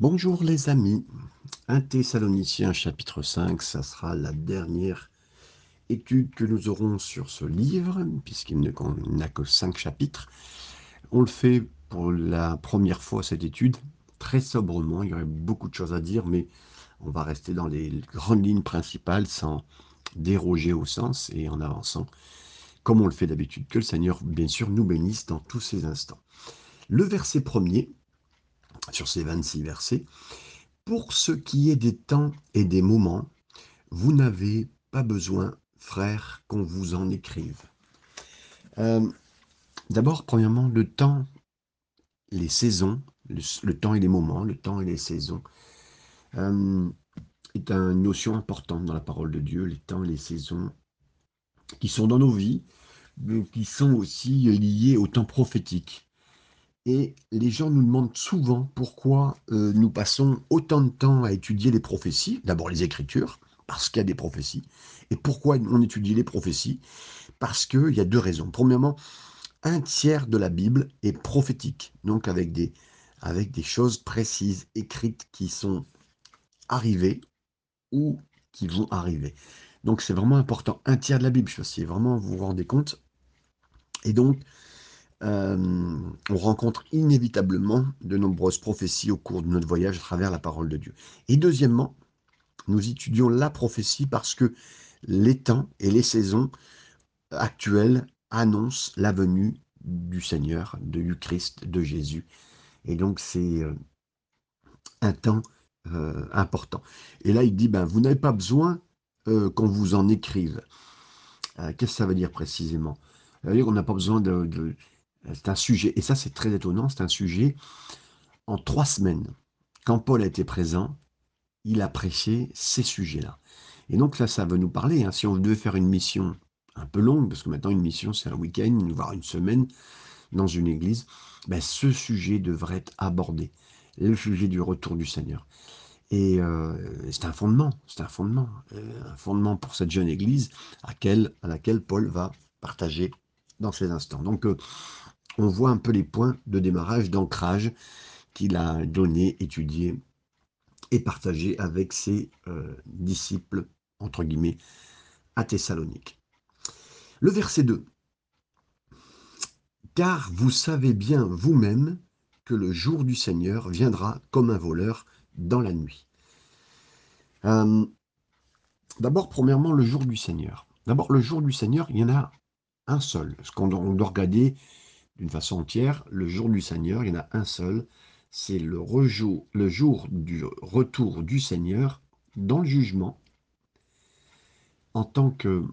Bonjour les amis, 1 Thessaloniciens chapitre 5, ça sera la dernière étude que nous aurons sur ce livre, puisqu'il n'a que 5 chapitres. On le fait pour la première fois cette étude, très sobrement, il y aurait beaucoup de choses à dire, mais on va rester dans les grandes lignes principales sans déroger au sens et en avançant, comme on le fait d'habitude. Que le Seigneur, bien sûr, nous bénisse dans tous ces instants. Le verset premier, sur ces 26 versets, pour ce qui est des temps et des moments, vous n'avez pas besoin, frères, qu'on vous en écrive. Euh, d'abord, premièrement, le temps, les saisons, le, temps et les moments, le temps et les saisons, euh, est une notion importante dans la parole de Dieu, les temps et les saisons qui sont dans nos vies, mais qui sont aussi liés au temps prophétique. Et les gens nous demandent souvent pourquoi euh, nous passons autant de temps à étudier les prophéties, d'abord les Écritures, parce qu'il y a des prophéties. Et pourquoi on étudie les prophéties Parce qu'il y a deux raisons. Premièrement, un tiers de la Bible est prophétique, donc avec des, choses précises, écrites, qui sont arrivées ou qui vont arriver. Donc c'est vraiment important. Un tiers de la Bible, je sais si vraiment vous vous rendez compte. Et donc, euh, on rencontre inévitablement de nombreuses prophéties au cours de notre voyage à travers la parole de Dieu. Et deuxièmement, nous étudions la prophétie parce que les temps et les saisons actuelles annoncent la venue du Seigneur, du Christ, de Jésus. Et donc c'est euh, un temps euh, important. Et là, il dit, ben, vous n'avez pas besoin qu'on vous en écrive. Qu'est-ce que ça veut dire précisément? Ça veut dire qu'on n'a pas besoin de c'est un sujet, et ça c'est très étonnant, c'est un sujet en trois semaines. Quand Paul a été présent, il a prêché ces sujets-là. Et donc là, ça veut nous parler. Hein. Si on devait faire une mission un peu longue, parce que maintenant une mission c'est un week-end, voire une semaine dans une église, ben, ce sujet devrait être abordé. Le sujet du retour du Seigneur. Et euh, c'est un fondement, c'est un fondement, euh, un fondement pour cette jeune église à, laquelle Paul va partager dans ces instants. Donc, euh, on voit un peu les points de démarrage, d'ancrage qu'il a donné, étudié et partagé avec ses euh, disciples, entre guillemets, à Thessalonique. Le verset 2. Car vous savez bien vous-même que le jour du Seigneur viendra comme un voleur dans la nuit. Euh, d'abord, premièrement, le jour du Seigneur. D'abord, le jour du Seigneur, il y en a un seul. Ce qu'on doit regarder d'une façon entière, le jour du Seigneur, il y en a un seul, c'est le, jour du retour du Seigneur dans le jugement, en tant que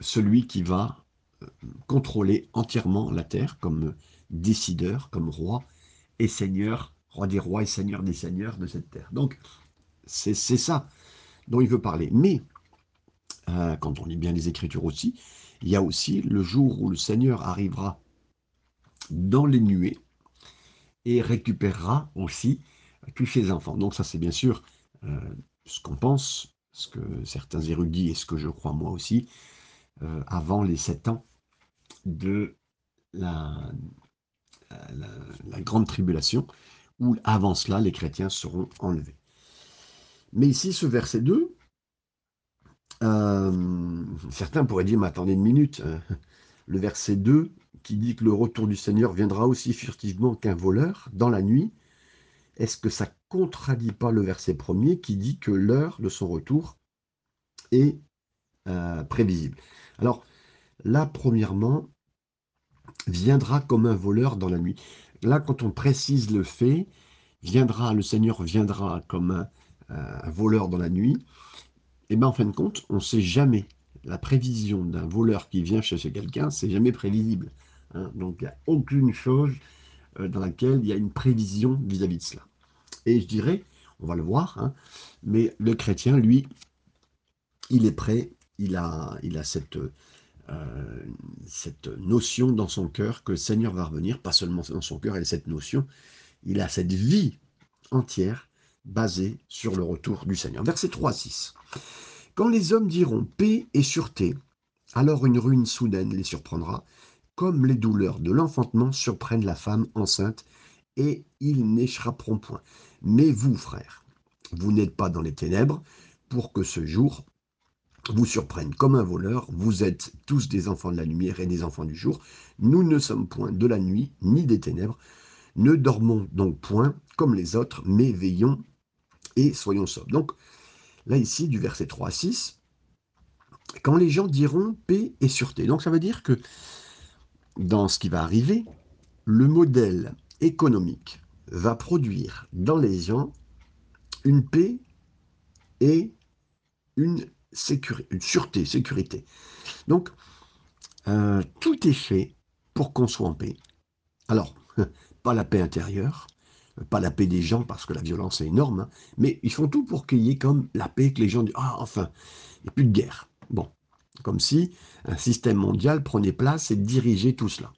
celui qui va euh, contrôler entièrement la terre comme décideur, comme roi et seigneur, roi des rois et seigneur des seigneurs de cette terre. Donc, c'est ça dont il veut parler. Mais, euh, quand on lit bien les Écritures aussi, il y a aussi le jour où le Seigneur arrivera dans les nuées et récupérera aussi tous ses enfants. Donc ça c'est bien sûr euh, ce qu'on pense, ce que certains érudits et ce que je crois moi aussi, euh, avant les sept ans de la, grande tribulation, où avant cela les chrétiens seront enlevés. Mais ici, ce verset 2, euh, certains pourraient dire, mais attendez une minute, le verset 2 qui dit que le retour du Seigneur viendra aussi furtivement qu'un voleur dans la nuit, est-ce que ça contradit pas le verset premier qui dit que l'heure de son retour est euh, prévisible? Alors là, premièrement, viendra comme un voleur dans la nuit. Là, quand on précise le fait, viendra, le Seigneur viendra comme un, un voleur dans la nuit, et eh bien en fin de compte, on ne sait jamais la prévision d'un voleur qui vient chercher quelqu'un, c'est jamais prévisible. Hein. Donc il n'y a aucune chose euh, dans laquelle il y a une prévision vis-à-vis de cela. Et je dirais, on va le voir, hein, mais le chrétien, lui, il est prêt, il a, cette, euh, cette notion dans son cœur que le Seigneur va revenir, pas seulement dans son cœur, il a cette notion, il a cette vie entière basée sur le retour du Seigneur. Verset 3 6. Quand les hommes diront paix et sûreté, alors une ruine soudaine les surprendra, comme les douleurs de l'enfantement surprennent la femme enceinte, et ils n'échapperont point. Mais vous, frères, vous n'êtes pas dans les ténèbres pour que ce jour vous surprenne comme un voleur. Vous êtes tous des enfants de la lumière et des enfants du jour. Nous ne sommes point de la nuit ni des ténèbres. Ne dormons donc point comme les autres, mais veillons et soyons sobres. Donc, là, ici, du verset 3 à 6, quand les gens diront paix et sûreté. Donc, ça veut dire que dans ce qui va arriver, le modèle économique va produire dans les gens une paix et une, sécurité, une sûreté, sécurité. Donc, euh, tout est fait pour qu'on soit en paix. Alors, pas la paix intérieure, pas la paix des gens parce que la violence est énorme, hein, mais ils font tout pour qu'il y ait comme la paix, que les gens disent Ah, enfin, il n'y a plus de guerre. Bon, comme si un système mondial prenait place et dirigeait tout cela.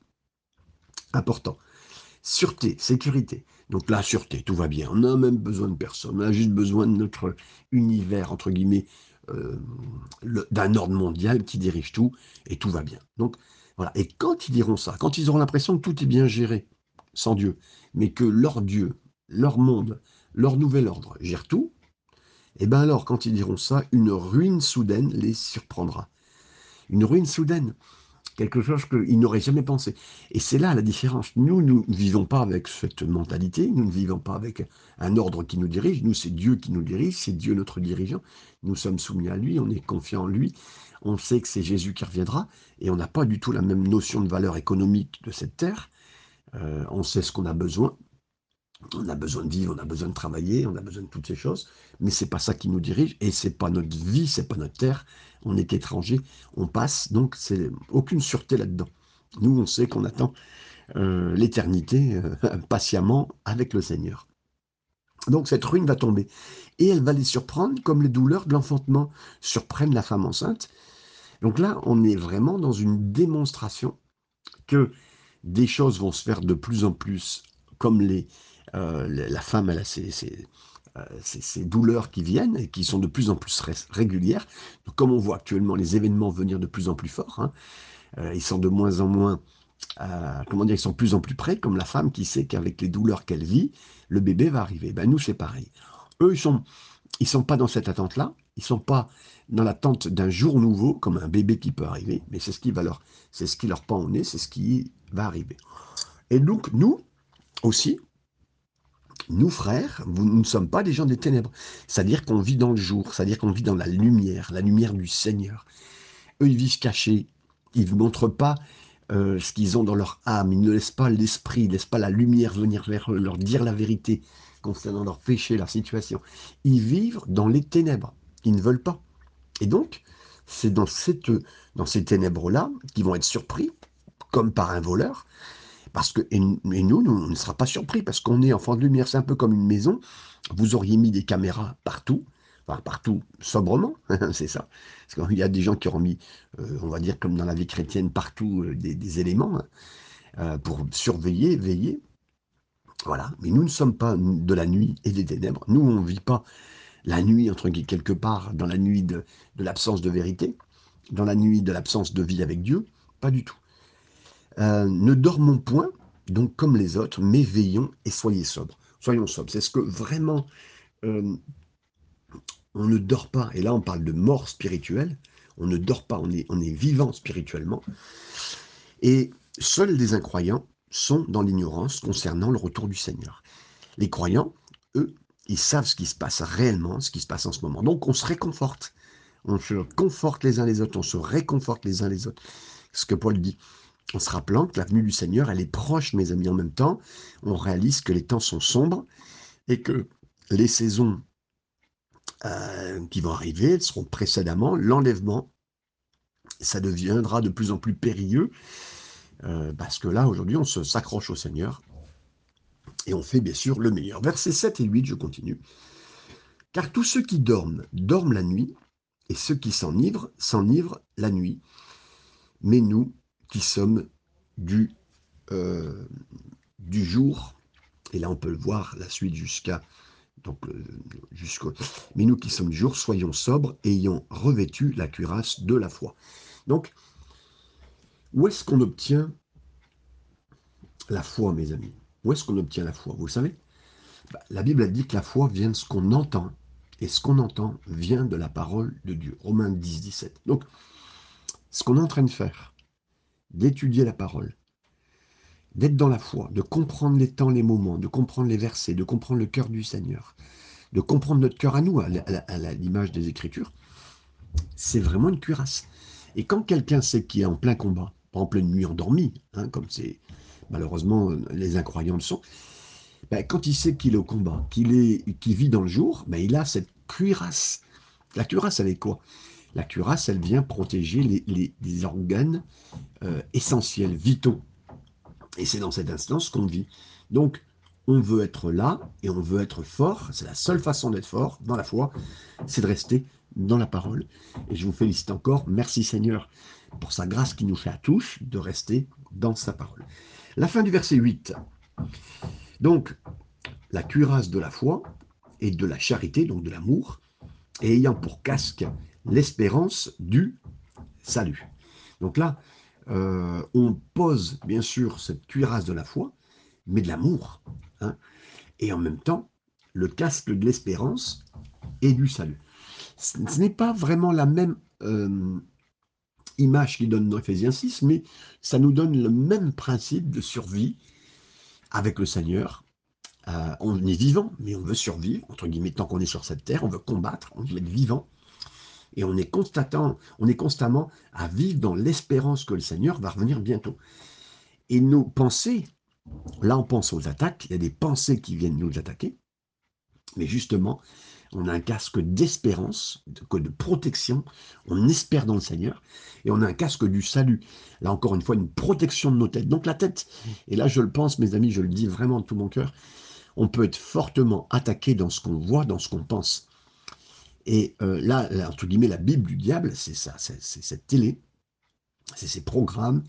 Important. Sûreté, sécurité. Donc la sûreté, tout va bien. On n'a même besoin de personne. On a juste besoin de notre univers, entre guillemets, euh, d'un ordre mondial qui dirige tout, et tout va bien. Donc voilà. Et quand ils diront ça, quand ils auront l'impression que tout est bien géré, sans Dieu, mais que leur Dieu, leur monde, leur nouvel ordre gère tout, et eh bien alors, quand ils diront ça, une ruine soudaine les surprendra. Une ruine soudaine quelque chose qu'ils n'auraient jamais pensé. Et c'est là la différence. Nous, nous ne vivons pas avec cette mentalité, nous ne vivons pas avec un ordre qui nous dirige, nous, c'est Dieu qui nous dirige, c'est Dieu notre dirigeant, nous sommes soumis à lui, on est confiant en lui, on sait que c'est Jésus qui reviendra, et on n'a pas du tout la même notion de valeur économique de cette terre, euh, on sait ce qu'on a besoin, on a besoin de vivre, on a besoin de travailler, on a besoin de toutes ces choses, mais c'est pas ça qui nous dirige et c'est pas notre vie, c'est pas notre terre. On est étranger, on passe, donc c'est aucune sûreté là-dedans. Nous, on sait qu'on attend euh, l'éternité euh, patiemment avec le Seigneur. Donc cette ruine va tomber et elle va les surprendre comme les douleurs de l'enfantement surprennent la femme enceinte. Donc là, on est vraiment dans une démonstration que des choses vont se faire de plus en plus comme les, euh, la femme, elle a euh, ces, douleurs qui viennent et qui sont de plus en plus régulières. comme on voit actuellement les événements venir de plus en plus forts, hein, euh, ils sont de moins en moins, comment dire, ils sont de plus en plus près, comme la femme qui sait qu'avec les douleurs qu'elle vit, le bébé va arriver. Ben nous, c'est pareil. Eux, ils sont, ils sont pas dans cette attente-là. Ils sont pas dans l'attente d'un jour nouveau, comme un bébé qui peut arriver, mais c'est ce qui va leur, c'est ce qui leur pend au nez, c'est ce qui va arriver. Et donc, nous aussi, nous, frères, nous ne sommes pas des gens des ténèbres. C'est-à-dire qu'on vit dans le jour, c'est-à-dire qu'on vit dans la lumière, la lumière du Seigneur. Eux, ils vivent cachés. Ils ne montrent pas euh, ce qu'ils ont dans leur âme. Ils ne laissent pas l'esprit, ils ne laissent pas la lumière venir vers eux, leur dire la vérité concernant leur péché, leur situation. Ils vivent dans les ténèbres. Ils ne veulent pas. Et donc, c'est dans, ces ténèbres-là qu'ils vont être surpris, comme par un voleur, parce que, et, nous, nous, on ne sera pas surpris parce qu'on est enfant de lumière. C'est un peu comme une maison. Vous auriez mis des caméras partout, enfin partout, sobrement, c'est ça. Parce qu'il y a des gens qui auront mis, euh, on va dire comme dans la vie chrétienne, partout euh, des, éléments hein, euh, pour surveiller, veiller. Voilà. Mais nous ne sommes pas de la nuit et des ténèbres. Nous, on ne vit pas la nuit, entre guillemets, quelque part, dans la nuit de l'absence de vérité, dans la nuit de l'absence de vie avec Dieu. Pas du tout. Euh, ne dormons point, donc comme les autres, mais veillons et soyez sobres. Soyons sobres. C'est ce que vraiment euh, on ne dort pas. Et là, on parle de mort spirituelle. On ne dort pas, on est, on est vivant spirituellement. Et seuls les incroyants sont dans l'ignorance concernant le retour du Seigneur. Les croyants, eux, ils savent ce qui se passe réellement, ce qui se passe en ce moment. Donc on se réconforte. On se conforte les uns les autres, on se réconforte les uns les autres. Ce que Paul dit en se rappelant que la venue du Seigneur, elle est proche, mes amis, en même temps. On réalise que les temps sont sombres et que les saisons euh, qui vont arriver, seront précédemment l'enlèvement. Ça deviendra de plus en plus périlleux euh, parce que là, aujourd'hui, on se s'accroche au Seigneur et on fait bien sûr le meilleur. Versets 7 et 8, je continue. Car tous ceux qui dorment, dorment la nuit, et ceux qui s'enivrent, s'enivrent la nuit. Mais nous, qui sommes du, euh, du jour, et là on peut le voir, la suite jusqu'à donc jusqu'au. Mais nous qui sommes du jour, soyons sobres, ayant revêtu la cuirasse de la foi. Donc, où est-ce qu'on obtient la foi, mes amis? Où est-ce qu'on obtient la foi? Vous le savez? Bah, La Bible a dit que la foi vient de ce qu'on entend, et ce qu'on entend vient de la parole de Dieu. Romains 10, 17. Donc, ce qu'on est en train de faire, d'étudier la parole, d'être dans la foi, de comprendre les temps, les moments, de comprendre les versets, de comprendre le cœur du Seigneur, de comprendre notre cœur à nous, à l'image des Écritures, c'est vraiment une cuirasse. Et quand quelqu'un sait qu'il est en plein combat, en pleine nuit endormi, hein, comme c'est malheureusement les incroyants le sont, ben, quand il sait qu'il est au combat, qu'il vit dans le jour, ben, il a cette cuirasse. La cuirasse, elle est quoi? La cuirasse, elle vient protéger les, organes euh, essentiels, vitaux. Et c'est dans cette instance qu'on vit. Donc, on veut être là et on veut être fort. C'est la seule façon d'être fort dans la foi, c'est de rester dans la parole. Et je vous félicite encore. Merci Seigneur pour sa grâce qui nous fait à tous de rester dans sa parole. La fin du verset 8. Donc, la cuirasse de la foi et de la charité, donc de l'amour, ayant pour casque l'espérance du salut. Donc là, euh, on pose bien sûr cette cuirasse de la foi, mais de l'amour, hein, et en même temps le casque de l'espérance et du salut. Ce, n'est pas vraiment la même euh, image qui donne dans Ephésiens 6, mais ça nous donne le même principe de survie avec le Seigneur. Euh, on est vivant, mais on veut survivre, entre guillemets, tant qu'on est sur cette terre, on veut combattre, on veut être vivant. Et on est, constatant, on est constamment à vivre dans l'espérance que le Seigneur va revenir bientôt. Et nos pensées Là, on pense aux attaques. Il y a des pensées qui viennent nous attaquer. Mais justement, on a un casque d'espérance, de, protection. On espère dans le Seigneur. Et on a un casque du salut. Là, encore une fois, une protection de nos têtes. Donc la tête, et là, je le pense, mes amis, je le dis vraiment de tout mon cœur, on peut être fortement attaqué dans ce qu'on voit, dans ce qu'on pense. Et euh, là, entre guillemets, la Bible du diable, c'est ça, c'est cette télé, c'est ces programmes.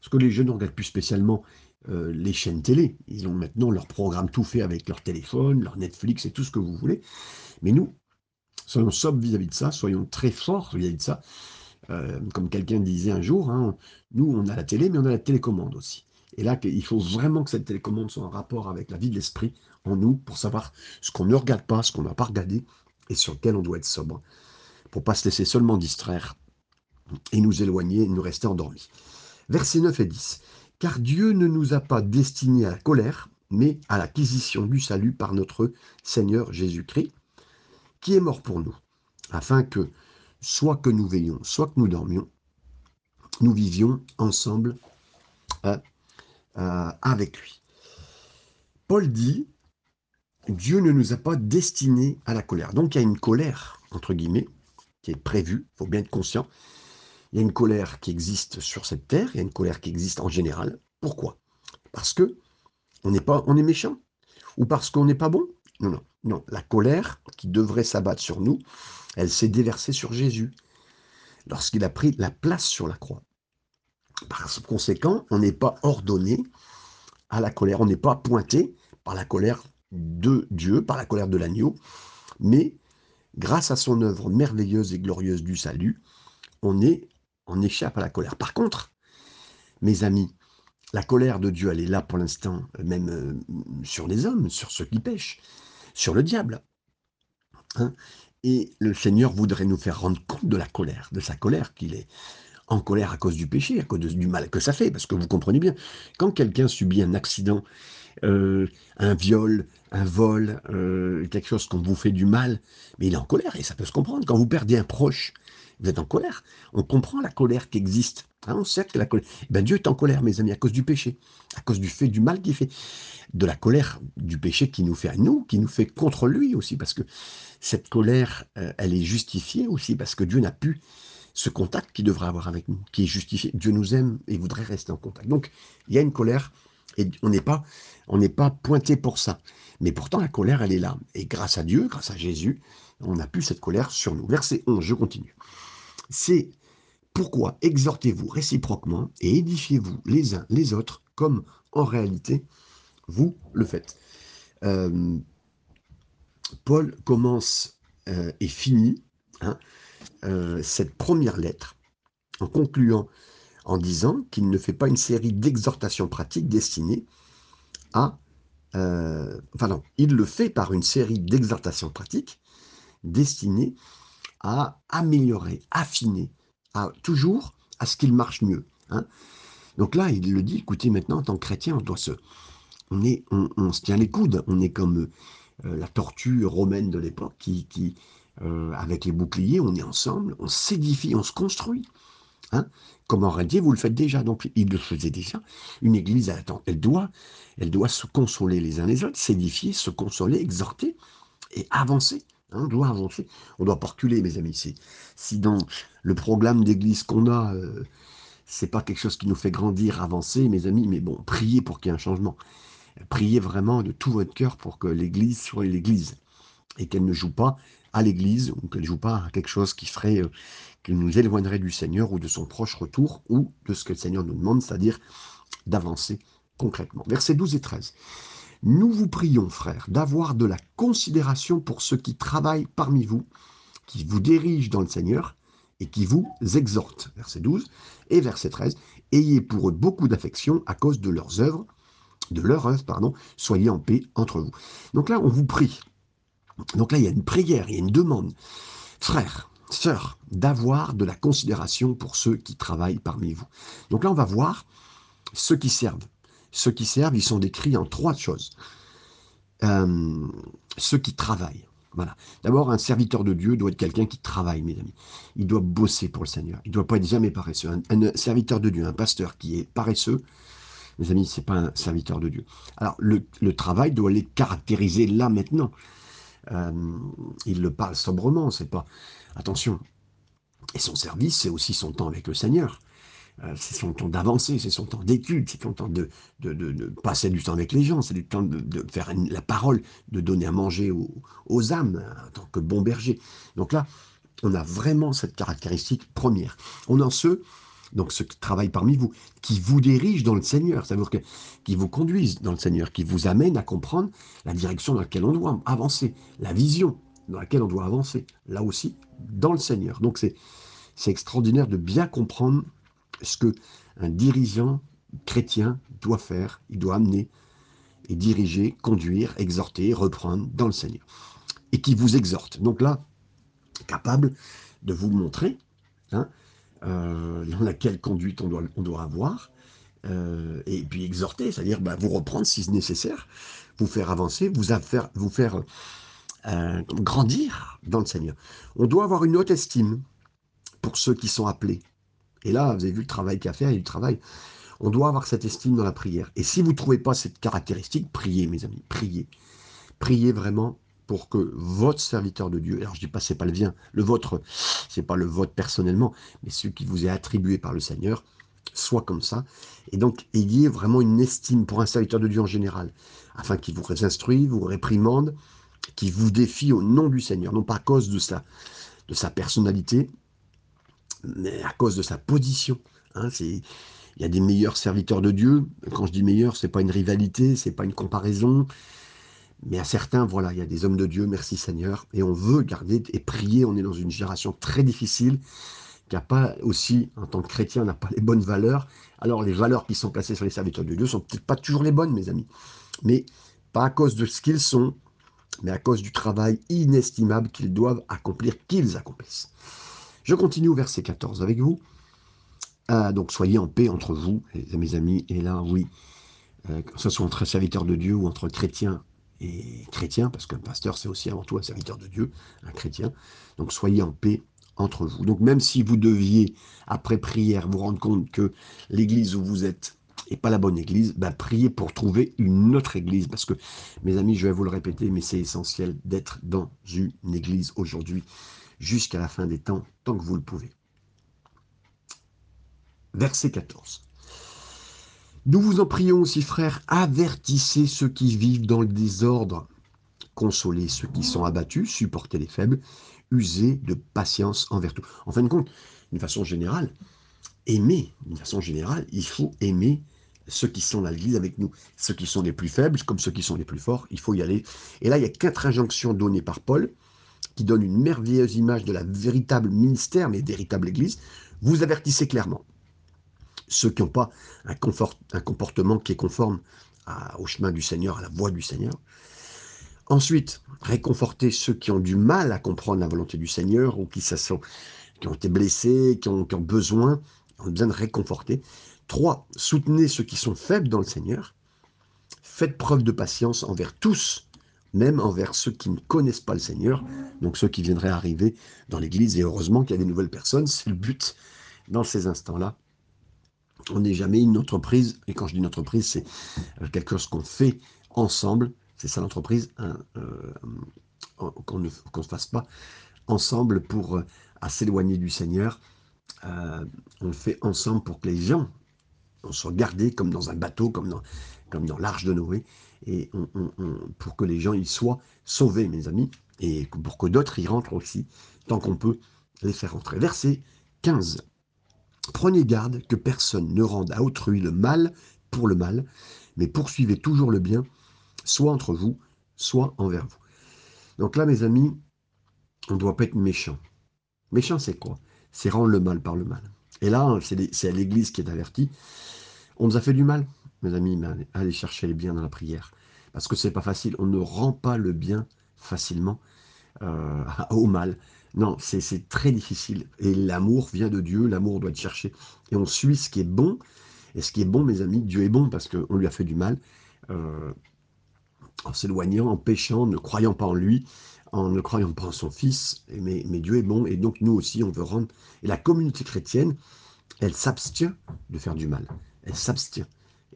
Ce que les jeunes ne regardent plus spécialement, euh, les chaînes télé. Ils ont maintenant leur programme tout fait avec leur téléphone, leur Netflix et tout ce que vous voulez. Mais nous, soyons sobres vis-à-vis de ça, soyons très forts vis-à-vis de ça. Euh, comme quelqu'un disait un jour, hein, nous, on a la télé, mais on a la télécommande aussi. Et là, il faut vraiment que cette télécommande soit en rapport avec la vie de l'esprit en nous pour savoir ce qu'on ne regarde pas, ce qu'on n'a pas regardé et sur lequel on doit être sobre. Pour pas se laisser seulement distraire et nous éloigner, nous rester endormis. Versets 9 et 10. Car Dieu ne nous a pas destinés à la colère, mais à l'acquisition du salut par notre Seigneur Jésus-Christ, qui est mort pour nous, afin que, soit que nous veillions, soit que nous dormions, nous vivions ensemble euh, euh, avec lui. Paul dit, Dieu ne nous a pas destinés à la colère. Donc il y a une colère, entre guillemets, qui est prévue, il faut bien être conscient, il y a une colère qui existe sur cette terre, il y a une colère qui existe en général. Pourquoi? Parce que on n'est pas, on est méchant ou parce qu'on n'est pas bon Non, non, non. La colère qui devrait s'abattre sur nous, elle s'est déversée sur Jésus lorsqu'il a pris la place sur la croix. Par conséquent, on n'est pas ordonné à la colère, on n'est pas pointé par la colère de Dieu, par la colère de l'agneau, mais grâce à son œuvre merveilleuse et glorieuse du salut, on est on échappe à la colère. Par contre, mes amis, la colère de Dieu, elle est là pour l'instant, même euh, sur les hommes, sur ceux qui pêchent, sur le diable. Hein. Et le Seigneur voudrait nous faire rendre compte de la colère, de sa colère, qu'il est en colère à cause du péché, à cause du mal que ça fait. Parce que vous comprenez bien, quand quelqu'un subit un accident, euh, un viol, un vol, euh, quelque chose qu'on vous fait du mal, mais il est en colère et ça peut se comprendre. Quand vous perdez un proche, vous êtes en colère. On comprend la colère qui existe. Hein, on sait que la colère. Eh ben, Dieu est en colère, mes amis, à cause du péché, à cause du fait du mal qu'il fait, de la colère du péché qui nous fait à nous, qui nous fait contre lui aussi, parce que cette colère, euh, elle est justifiée aussi, parce que Dieu n'a plus ce contact qu'il devrait avoir avec nous, qui est justifié. Dieu nous aime et voudrait rester en contact. Donc, il y a une colère et on n'est pas, on n'est pas pointé pour ça. Mais pourtant, la colère, elle est là. Et grâce à Dieu, grâce à Jésus, on n'a plus cette colère sur nous. Verset 11, je continue c'est pourquoi exhortez-vous réciproquement et édifiez-vous les uns les autres comme en réalité vous le faites. Euh, Paul commence euh, et finit hein, euh, cette première lettre en concluant en disant qu'il ne fait pas une série d'exhortations pratiques destinées à... Enfin non, il le fait par une série d'exhortations pratiques destinées à améliorer, affiner, à toujours à ce qu'il marche mieux. Hein. Donc là, il le dit, écoutez, maintenant, en tant que chrétien, on doit se... On, est, on, se tient les coudes, on est comme euh, la tortue romaine de l'époque qui, qui euh, avec les boucliers, on est ensemble, on s'édifie, on se construit. Hein Comme en réalité, vous le faites déjà. Donc, il le faisait déjà. Une église, attend, elle doit, elle doit se consoler les uns les autres, s'édifier, se consoler, exhorter et avancer. Hein, on doit avancer. On doit pas reculer, mes amis. Si dans le programme d'église qu'on a, euh, c'est pas quelque chose qui nous fait grandir, avancer, mes amis, mais bon, priez pour qu'il y ait un changement. Priez vraiment de tout votre cœur pour que l'église soit l'église et qu'elle ne joue pas à l'église ou qu'elle ne joue pas à quelque chose qui ferait, euh, qui nous éloignerait du Seigneur ou de son proche retour ou de ce que le Seigneur nous demande, c'est-à-dire d'avancer concrètement. Versets 12 et 13. Nous vous prions, frères, d'avoir de la considération pour ceux qui travaillent parmi vous, qui vous dirigent dans le Seigneur et qui vous exhortent. Verset 12 et verset 13. Ayez pour eux beaucoup d'affection à cause de leurs œuvres, de leur œuvre, pardon, soyez en paix entre vous. Donc là, on vous prie donc là, il y a une prière, il y a une demande. Frères, sœurs, d'avoir de la considération pour ceux qui travaillent parmi vous. Donc là, on va voir ceux qui servent. Ceux qui servent, ils sont décrits en trois choses. Euh, ceux qui travaillent. Voilà. D'abord, un serviteur de Dieu doit être quelqu'un qui travaille, mes amis. Il doit bosser pour le Seigneur. Il ne doit pas être jamais paresseux. Un, serviteur de Dieu, un pasteur qui est paresseux, mes amis, c'est pas un serviteur de Dieu. Alors, le, le travail doit les caractériser là maintenant. Euh, il le parle sobrement, c'est pas. Attention. Et son service, c'est aussi son temps avec le Seigneur. Euh, c'est son temps d'avancer, c'est son temps d'étude, c'est son temps de, passer du temps avec les gens, c'est du temps de, faire la parole, de donner à manger aux, âmes en tant que bon berger. Donc là, on a vraiment cette caractéristique première. On a ceux donc ceux qui travaillent parmi vous, qui vous dirigent dans le Seigneur, c'est-à-dire que, qui vous conduisent dans le Seigneur, qui vous amènent à comprendre la direction dans laquelle on doit avancer, la vision dans laquelle on doit avancer, là aussi, dans le Seigneur. Donc c'est extraordinaire de bien comprendre ce que un dirigeant chrétien doit faire, il doit amener et diriger, conduire, exhorter, reprendre dans le Seigneur. Et qui vous exhorte. Donc là, capable de vous montrer, hein, euh, dans laquelle conduite on doit, avoir, euh, et puis exhorter, c'est-à-dire bah, vous reprendre si c'est nécessaire, vous faire avancer, vous faire, vous faire euh, grandir dans le Seigneur. On doit avoir une haute estime pour ceux qui sont appelés. Et là, vous avez vu le travail qu'il y a à faire, il y a du travail. On doit avoir cette estime dans la prière. Et si vous ne trouvez pas cette caractéristique, priez, mes amis, priez. Priez vraiment pour que votre serviteur de Dieu, alors je dis pas c'est pas le vien, le vôtre, c'est pas le vôtre personnellement, mais celui qui vous est attribué par le Seigneur, soit comme ça. Et donc ayez vraiment une estime pour un serviteur de Dieu en général, afin qu'il vous instruise, vous réprimande, qu'il vous défie au nom du Seigneur, non pas à cause de sa, de sa personnalité, à cause de sa position. Hein, c'est il y a des meilleurs serviteurs de Dieu. Quand je dis meilleurs, c'est pas une rivalité, c'est pas une comparaison, mais à certains, voilà, il y a des hommes de Dieu, merci Seigneur, et on veut garder et prier. On est dans une génération très difficile, qui n'a pas aussi, en tant que chrétien, n'a pas les bonnes valeurs. Alors les valeurs qui sont placées sur les serviteurs de Dieu sont peut-être pas toujours les bonnes, mes amis. Mais pas à cause de ce qu'ils sont, mais à cause du travail inestimable qu'ils doivent accomplir, qu'ils accomplissent. Je continue au verset 14 avec vous. Ah, donc soyez en paix entre vous, mes amis. Et là, oui, euh, que ce soit entre serviteurs de Dieu ou entre chrétiens, et chrétien, parce qu'un pasteur, c'est aussi avant tout un serviteur de Dieu, un chrétien. Donc soyez en paix entre vous. Donc même si vous deviez, après prière, vous rendre compte que l'église où vous êtes n'est pas la bonne église, ben priez pour trouver une autre église. Parce que, mes amis, je vais vous le répéter, mais c'est essentiel d'être dans une église aujourd'hui, jusqu'à la fin des temps, tant que vous le pouvez. Verset 14. Nous vous en prions aussi, frères, avertissez ceux qui vivent dans le désordre, consolez ceux qui sont abattus, supportez les faibles, usez de patience envers tout. En fin de compte, d'une façon générale, aimer, d'une façon générale, il faut aimer ceux qui sont dans l'Église avec nous, ceux qui sont les plus faibles comme ceux qui sont les plus forts, il faut y aller. Et là, il y a quatre injonctions données par Paul qui donnent une merveilleuse image de la véritable ministère, mais véritable Église. Vous avertissez clairement ceux qui n'ont pas un, comportement qui est conforme au chemin du Seigneur, à la voie du Seigneur. Ensuite, réconforter ceux qui ont du mal à comprendre la volonté du Seigneur ou qui, qui ont été blessés, qui qui ont besoin, ont besoin de réconforter. Trois, soutenez ceux qui sont faibles dans le Seigneur. Faites preuve de patience envers tous, même envers ceux qui ne connaissent pas le Seigneur, donc ceux qui viendraient arriver dans l'Église. Et heureusement qu'il y a des nouvelles personnes, c'est le but dans ces instants-là. On n'est jamais une entreprise, et quand je dis une entreprise, c'est euh, quelque chose qu'on fait ensemble. C'est ça l'entreprise, euh, qu'on ne, se fasse pas ensemble pour euh, s'éloigner du Seigneur. on le fait ensemble pour que les gens on soit gardés comme dans un bateau, comme dans, comme dans l'arche de Noé, et pour que les gens y soient sauvés, mes amis, et pour que d'autres y rentrent aussi, tant qu'on peut les faire rentrer. Verset 15. Prenez garde que personne ne rende à autrui le mal pour le mal, mais poursuivez toujours le bien, soit entre vous, soit envers vous. Donc là, mes amis, on ne doit pas être méchant. Méchant, c'est quoi? C'est rendre le mal par le mal. Et là, c'est l'Église qui est avertie. On nous a fait du mal, mes amis, mais allez chercher le bien dans la prière. Parce que c'est pas facile. On ne rend pas le bien facilement euh, au mal. Non, c'est très difficile. Et l'amour vient de Dieu, l'amour doit être cherché. Et on suit ce qui est bon. Et ce qui est bon, mes amis, Dieu est bon parce qu'on lui a fait du mal. Euh, en s'éloignant, en péchant, en ne croyant pas en lui, en ne croyant pas en son Fils. Mais, mais Dieu est bon. Et donc nous aussi, on veut rendre. Et la communauté chrétienne, elle s'abstient de faire du mal. Elle s'abstient.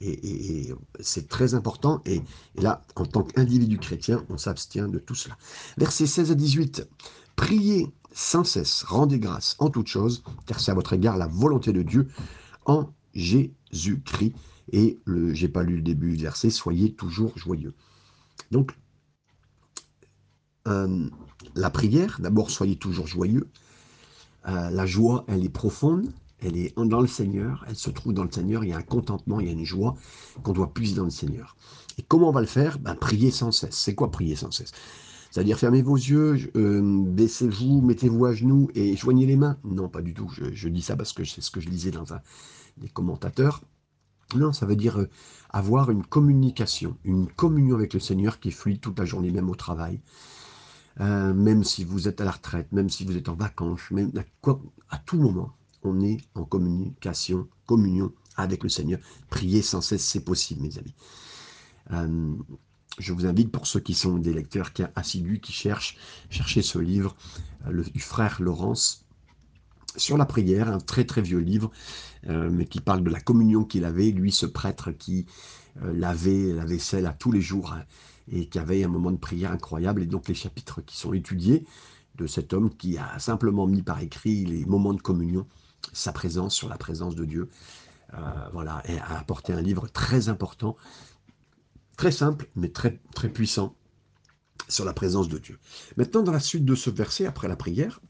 Et, c'est très important. Et, là, en tant qu'individu chrétien, on s'abstient de tout cela. Versets 16 à 18. Priez sans cesse, rendez grâce en toutes choses, car c'est à votre égard la volonté de Dieu en Jésus-Christ. Et le, j'ai pas lu le début du verset, soyez toujours joyeux. Donc, euh, la prière, d'abord, soyez toujours joyeux. Euh, la joie, elle est profonde, elle est dans le Seigneur, elle se trouve dans le Seigneur, il y a un contentement, il y a une joie qu'on doit puiser dans le Seigneur. Et comment on va le faire? Ben, Prier sans cesse. C'est quoi prier sans cesse? C'est-à-dire fermez vos yeux, euh, baissez-vous, mettez-vous à genoux et joignez les mains Non, pas du tout. Je, dis ça parce que c'est ce que je lisais dans un, des commentateurs. Non, ça veut dire euh, avoir une communication, une communion avec le Seigneur qui fluide toute la journée, même au travail. Euh, même si vous êtes à la retraite, même si vous êtes en vacances, même à tout moment on est en communication, communion avec le Seigneur. Prier sans cesse, c'est possible, mes amis. Euh, je vous invite, pour ceux qui sont des lecteurs assidus, qui cherchent, chercher ce livre euh, du frère Laurence sur la prière, un très très vieux livre, euh, mais qui parle de la communion qu'il avait, lui, ce prêtre qui lavait la vaisselle à tous les jours hein, et qui avait un moment de prière incroyable. Et donc les chapitres qui sont étudiés de cet homme qui a simplement mis par écrit les moments de communion sa présence, sur la présence de Dieu. Euh, voilà, et a apporté un livre très important, très simple, mais très, très puissant sur la présence de Dieu. Maintenant, dans la suite de ce verset, après la prière,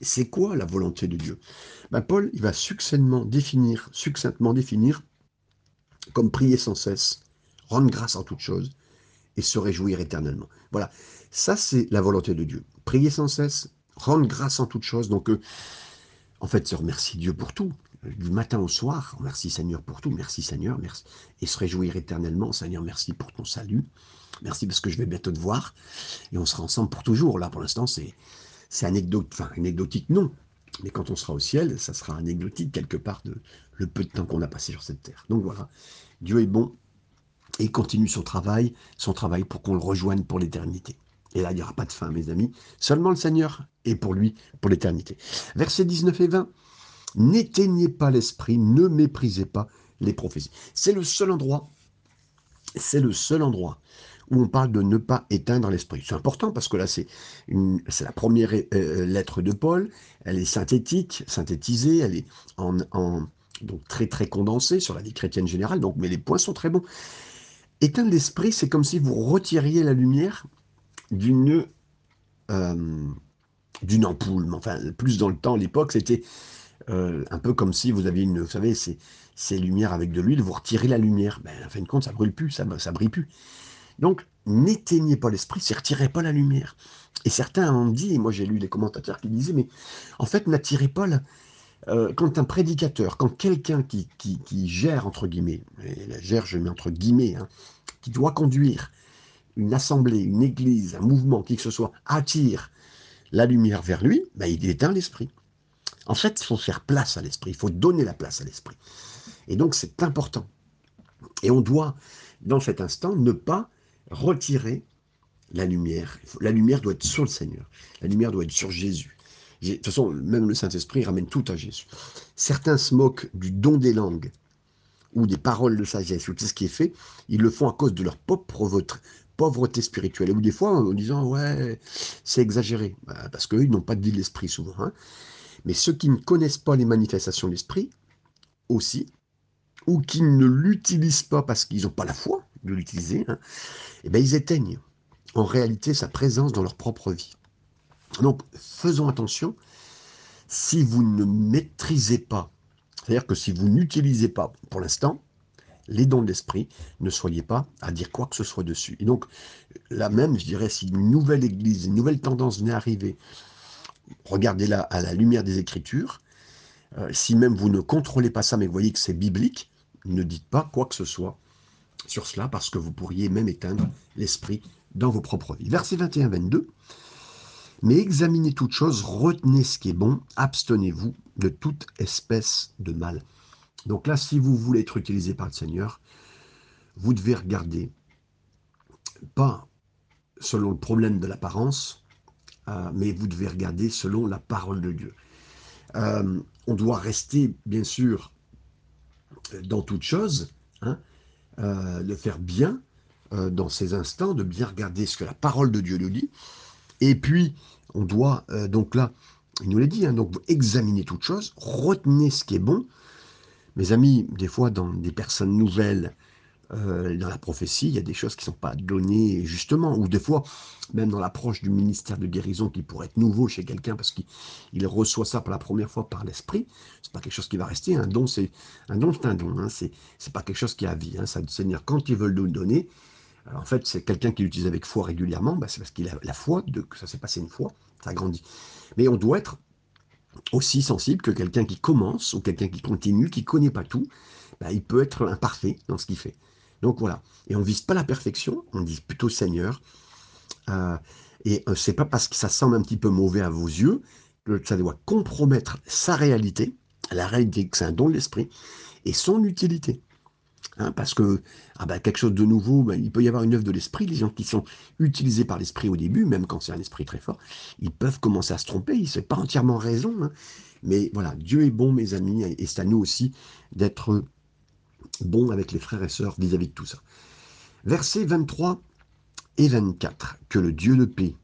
c'est quoi la volonté de Dieu? Ben, Paul, il va succinctement définir, succinctement définir comme prier sans cesse, rendre grâce en toutes choses et se réjouir éternellement. Voilà, ça c'est la volonté de Dieu. Prier sans cesse, rendre grâce en toutes choses. Donc, euh, en fait, se remercier Dieu pour tout. Du matin au soir, merci Seigneur pour tout, merci Seigneur, merci. Et se réjouir éternellement, Seigneur, merci pour ton salut. Merci parce que je vais bientôt te voir. Et on sera ensemble pour toujours. Là, pour l'instant, c'est, c'est anecdote, enfin, anecdotique, non. Mais quand on sera au ciel, ça sera anecdotique quelque part de le peu de temps qu'on a passé sur cette terre. Donc voilà, Dieu est bon et continue son travail, son travail pour qu'on le rejoigne pour l'éternité. Et là, il n'y aura pas de fin, mes amis. Seulement le Seigneur est pour lui, pour l'éternité. Versets 19 et 20. N'éteignez pas l'esprit, ne méprisez pas les prophéties. C'est le seul endroit, c'est le seul endroit où on parle de ne pas éteindre l'esprit. C'est important parce que là, c'est la première euh, euh, lettre de Paul. Elle est synthétique, synthétisée, elle est donc très très condensée sur la vie chrétienne générale. Donc, mais les points sont très bons. Éteindre l'esprit, c'est comme si vous retiriez la lumière d'une euh, d'une ampoule. Enfin, plus dans le temps, l'époque, c'était euh, un peu comme si vous aviez une, vous savez, ces, ces lumières avec de l'huile, vous retirez la lumière. Ben, en fin de compte, ça brûle plus, ça, ça brille plus. Donc, n'éteignez pas l'esprit, c'est retirez pas la lumière. Et certains ont dit, et moi j'ai lu les commentateurs qui disaient, mais en fait, n'attirez pas euh, quand un prédicateur, quand quelqu'un qui, qui, gère, entre guillemets, et la gère, je mets entre guillemets, hein, qui doit conduire une assemblée, une église, un mouvement, qui que ce soit, attire la lumière vers lui, ben, il éteint l'esprit. En fait, il faut faire place à l'esprit, il faut donner la place à l'esprit. Et donc, c'est important. Et on doit, dans cet instant, ne pas retirer la lumière. La lumière doit être sur le Seigneur. La lumière doit être sur Jésus. De toute façon, même le Saint-Esprit ramène tout à Jésus. Certains se moquent du don des langues ou des paroles de sagesse ou tout ce qui est fait. Ils le font à cause de leur pauvreté, pauvreté spirituelle. Ou des fois en disant, ouais, c'est exagéré. Bah, parce qu'eux, ils n'ont pas dit l'esprit souvent. Hein. Mais ceux qui ne connaissent pas les manifestations de l'esprit, aussi, ou qui ne l'utilisent pas parce qu'ils n'ont pas la foi de l'utiliser, hein, eh ben, ils éteignent en réalité sa présence dans leur propre vie. Donc faisons attention, si vous ne maîtrisez pas, c'est-à-dire que si vous n'utilisez pas pour l'instant les dons de l'esprit, ne soyez pas à dire quoi que ce soit dessus. Et donc là même, je dirais, si une nouvelle église, une nouvelle tendance venait arriver, regardez-la à la lumière des Écritures, euh, si même vous ne contrôlez pas ça, mais vous voyez que c'est biblique, ne dites pas quoi que ce soit sur cela, parce que vous pourriez même éteindre l'esprit dans vos propres vies. Verset 21-22. Mais examinez toute chose, retenez ce qui est bon, abstenez-vous de toute espèce de mal. Donc là, si vous voulez être utilisé par le Seigneur, vous devez regarder, pas selon le problème de l'apparence, euh, mais vous devez regarder selon la parole de Dieu. Euh, on doit rester, bien sûr, dans toute chose, hein, euh, de faire bien dans ces instants, de bien regarder ce que la parole de Dieu nous dit, et puis, on doit, donc là, il nous l'a dit, hein, donc examiner toute chose, retenez ce qui est bon. Mes amis, des fois, dans des personnes nouvelles, euh, dans la prophétie, il y a des choses qui ne sont pas données justement, ou des fois, même dans l'approche du ministère de guérison qui pourrait être nouveau chez quelqu'un parce qu'il reçoit ça pour la première fois par l'esprit, c'est pas quelque chose qui va rester. Un don, c'est un don, c'est un don. Hein, pas quelque chose qui a vie. Hein, ça, le Seigneur, quand il veut le donner, en fait, c'est quelqu'un qui l'utilise avec foi régulièrement, bah, c'est parce qu'il a la foi, de, que ça s'est passé une fois, ça grandit. Mais on doit être aussi sensible que quelqu'un qui commence ou quelqu'un qui continue, qui ne connaît pas tout, bah, il peut être imparfait dans ce qu'il fait. Donc voilà. Et on ne vise pas la perfection, on dit plutôt Seigneur. Euh, et euh, c'est pas parce que ça semble un petit peu mauvais à vos yeux que ça doit compromettre sa réalité, la réalité que c'est un don de l'esprit, et son utilité. Hein, parce que ah ben, quelque chose de nouveau, ben, il peut y avoir une œuvre de l'esprit. Les gens qui sont utilisés par l'esprit au début, même quand c'est un esprit très fort, ils peuvent commencer à se tromper. Ils n'ont pas entièrement raison. Hein. Mais voilà, Dieu est bon, mes amis, et c'est à nous aussi d'être bons avec les frères et sœurs vis-à-vis de tout ça. Versets 23 et 24. Que le Dieu de paix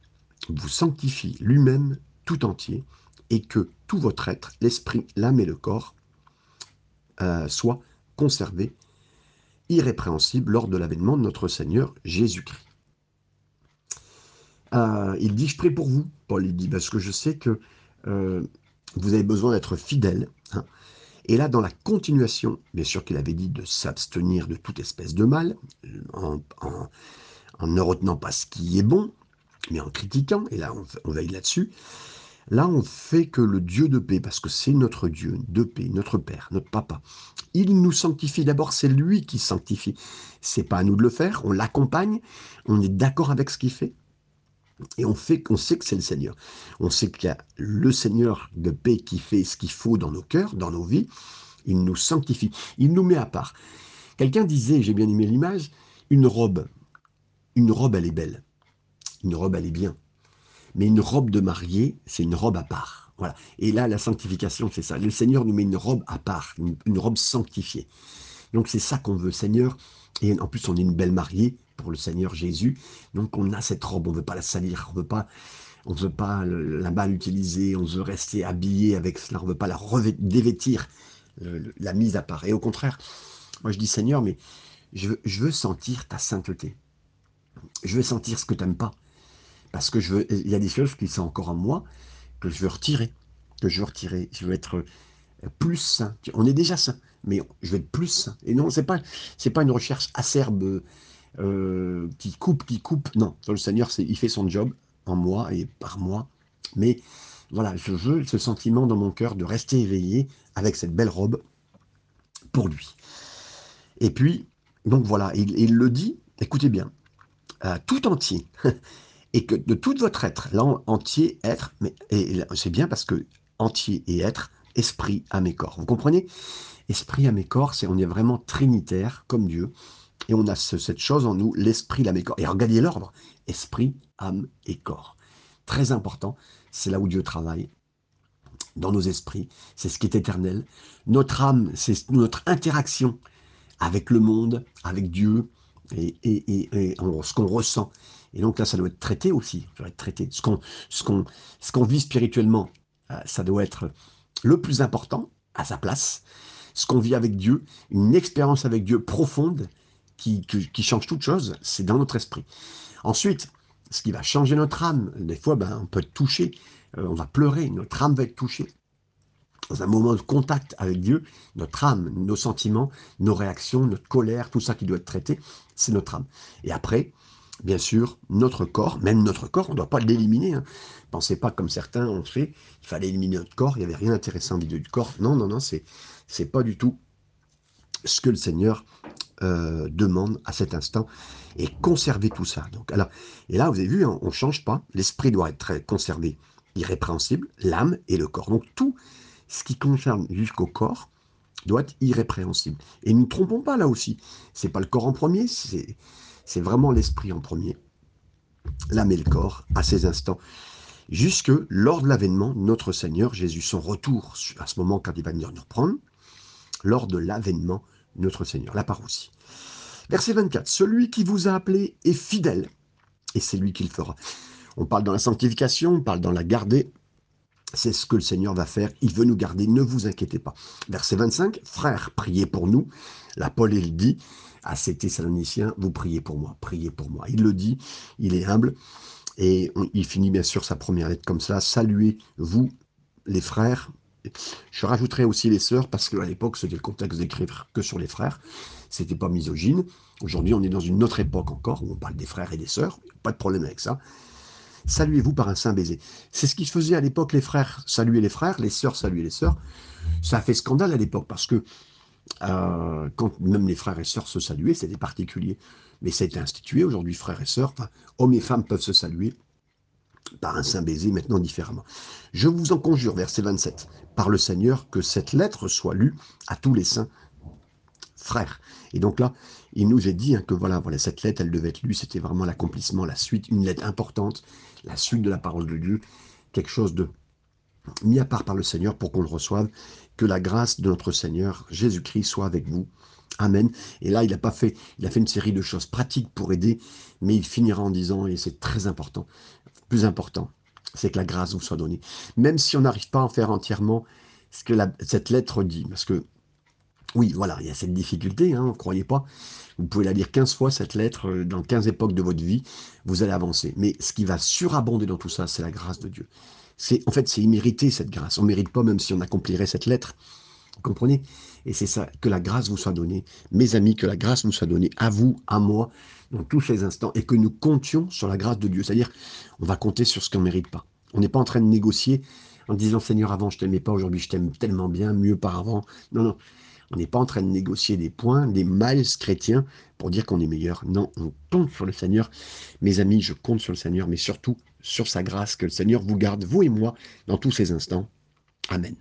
vous sanctifie lui-même tout entier, et que tout votre être, l'esprit, l'âme et le corps, euh, soit conservé irrépréhensible lors de l'avènement de notre Seigneur Jésus-Christ. Euh, il dit, je prie pour vous, Paul, il dit, parce que je sais que euh, vous avez besoin d'être fidèle. Hein. Et là, dans la continuation, bien sûr qu'il avait dit de s'abstenir de toute espèce de mal, en, ne retenant pas ce qui est bon, mais en critiquant, et là on, on veille là-dessus, Là, on fait que le Dieu de paix, parce que c'est notre Dieu de paix, notre Père, notre Papa. Il nous sanctifie. D'abord, c'est lui qui sanctifie. C'est pas à nous de le faire. On l'accompagne. On est d'accord avec ce qu'il fait. Et on fait qu'on sait que c'est le Seigneur. On sait qu'il y a le Seigneur de paix qui fait ce qu'il faut dans nos cœurs, dans nos vies. Il nous sanctifie. Il nous met à part. Quelqu'un disait, j'ai bien aimé l'image, une robe. Une robe, elle est belle. Une robe, elle est bien. Mais une robe de mariée, c'est une robe à part. Voilà. Et là, la sanctification, c'est ça. Le Seigneur nous met une robe à part, une, robe sanctifiée. Donc c'est ça qu'on veut, Seigneur. Et en plus, on est une belle mariée pour le Seigneur Jésus. Donc on a cette robe, on ne veut pas la salir, on veut pas, on veut pas la mal utiliser, on veut rester habillé avec cela, on ne veut pas la dévêtir, la mise à part. Et au contraire, moi je dis Seigneur, mais je je veux sentir ta sainteté. Je veux sentir ce que tu n'aimes pas. Parce que je veux, il y a des choses qui sont encore en moi que je veux retirer, que je veux retirer. Je veux être euh, plus sain. On est déjà sain, mais je veux être plus sain. Et non, c'est pas, c'est pas une recherche acerbe euh, qui coupe, qui coupe. Non, le Seigneur, il fait son job en moi et par moi. Mais voilà, je veux ce sentiment dans mon cœur de rester éveillé avec cette belle robe pour lui. Et puis, donc voilà, il, le dit, écoutez bien, euh, tout entier, et que de tout votre être, là, entier, être, mais c'est bien parce que entier et être, esprit, âme et corps. Vous comprenez? Esprit, âme et corps, c'est on est vraiment trinitaire comme Dieu, et on a cette chose en nous, l'esprit, l'âme et corps. Et regardez l'ordre, esprit, âme et corps. Très important, c'est là où Dieu travaille, dans nos esprits, c'est ce qui est éternel. Notre âme, c'est notre interaction avec le monde, avec Dieu, et, ce qu'on ressent. Et donc là, ça doit être traité aussi, doit être traité. Ce qu'on ce qu'on vit spirituellement, euh, ça doit être le plus important, à sa place. Ce qu'on vit avec Dieu, une expérience avec Dieu profonde, qui, qui, change toute chose, c'est dans notre esprit. Ensuite, ce qui va changer notre âme, des fois, ben, on peut être touché, euh, on va pleurer, notre âme va être touchée. Dans un moment de contact avec Dieu, notre âme, nos sentiments, nos réactions, notre colère, tout ça qui doit être traité, c'est notre âme. Et après, bien sûr, notre corps, même notre corps, on ne doit pas l'éliminer. Hein. Pensez pas comme certains ont fait, il fallait éliminer notre corps, il n'y avait rien d'intéressant au milieu du corps. Non, non, non, c'est, c'est pas du tout ce que le Seigneur euh, demande à cet instant et conserver tout ça. Donc, alors, et là, vous avez vu, hein, on ne change pas. L'esprit doit être conservé, irrépréhensible, l'âme et le corps. Donc, tout ce qui concerne jusqu'au corps doit être irrépréhensible. Et ne nous trompons pas là aussi. C'est pas le corps en premier, c'est, c'est vraiment l'esprit en premier. L'âme et le corps à ces instants jusque lors de l'avènement notre Seigneur Jésus, son retour à ce moment quand il va venir nous reprendre, lors de l'avènement notre Seigneur, la parousie. Verset 24, celui qui vous a appelé est fidèle, et c'est lui qui le fera. On parle dans la sanctification, on parle dans la garder, c'est ce que le Seigneur va faire, il veut nous garder, ne vous inquiétez pas. Verset 25, frères, priez pour nous. La Paul, il dit à ces Thessaloniciens, vous priez pour moi, priez pour moi. Il le dit, il est humble, et il finit bien sûr sa première lettre comme ça. Saluez-vous, les frères. Je rajouterai aussi les sœurs, parce qu'à l'époque, c'était le contexte d'écrire que sur les frères. C'était pas misogyne. Aujourd'hui, on est dans une autre époque encore, où on parle des frères et des sœurs. Pas de problème avec ça. Saluez-vous par un saint baiser. C'est ce qui se faisait à l'époque, les frères saluaient les frères, les sœurs saluaient les sœurs. Ça a fait scandale à l'époque, parce que euh, quand même les frères et sœurs se saluaient, c'était particulier mais ça a été institué aujourd'hui, frères et sœurs, hommes et femmes peuvent se saluer par un saint baiser, maintenant différemment. Je vous en conjure, verset 27, par le Seigneur, que cette lettre soit lue à tous les saints frères. Et donc là, il nous est dit hein, que voilà, voilà, cette lettre, elle devait être lue, c'était vraiment l'accomplissement, la suite, une lettre importante, la suite de la parole de Dieu, quelque chose de mis à part par le Seigneur pour qu'on le reçoive. Que la grâce de notre Seigneur Jésus-Christ soit avec vous Amen. Et là, il a pas fait, il a fait une série de choses pratiques pour aider, mais il finira en disant, et c'est très important, plus important, c'est que la grâce vous soit donnée. Même si on n'arrive pas à en faire entièrement ce que cette lettre dit, parce que, oui, voilà, il y a cette difficulté, hein, ne croyez pas. Vous pouvez la lire 15 fois, cette lettre, euh, dans 15 époques de votre vie, vous allez avancer. Mais ce qui va surabonder dans tout ça, c'est la grâce de Dieu. C'est, en fait, c'est immérité, cette grâce. On ne mérite pas, même si on accomplirait cette lettre. Vous comprenez? Et c'est ça, que la grâce vous soit donnée. Mes amis, que la grâce vous soit donnée à vous, à moi, dans tous ces instants, et que nous comptions sur la grâce de Dieu. C'est-à-dire, on va compter sur ce qu'on ne mérite pas. On n'est pas en train de négocier en disant, Seigneur, avant je t'aimais pas, aujourd'hui je t'aime tellement bien, mieux par avant. Non, non. On n'est pas en train de négocier des points, des miles chrétiens pour dire qu'on est meilleur. Non, on compte sur le Seigneur. Mes amis, je compte sur le Seigneur, mais surtout sur sa grâce, que le Seigneur vous garde, vous et moi, dans tous ces instants. Amen.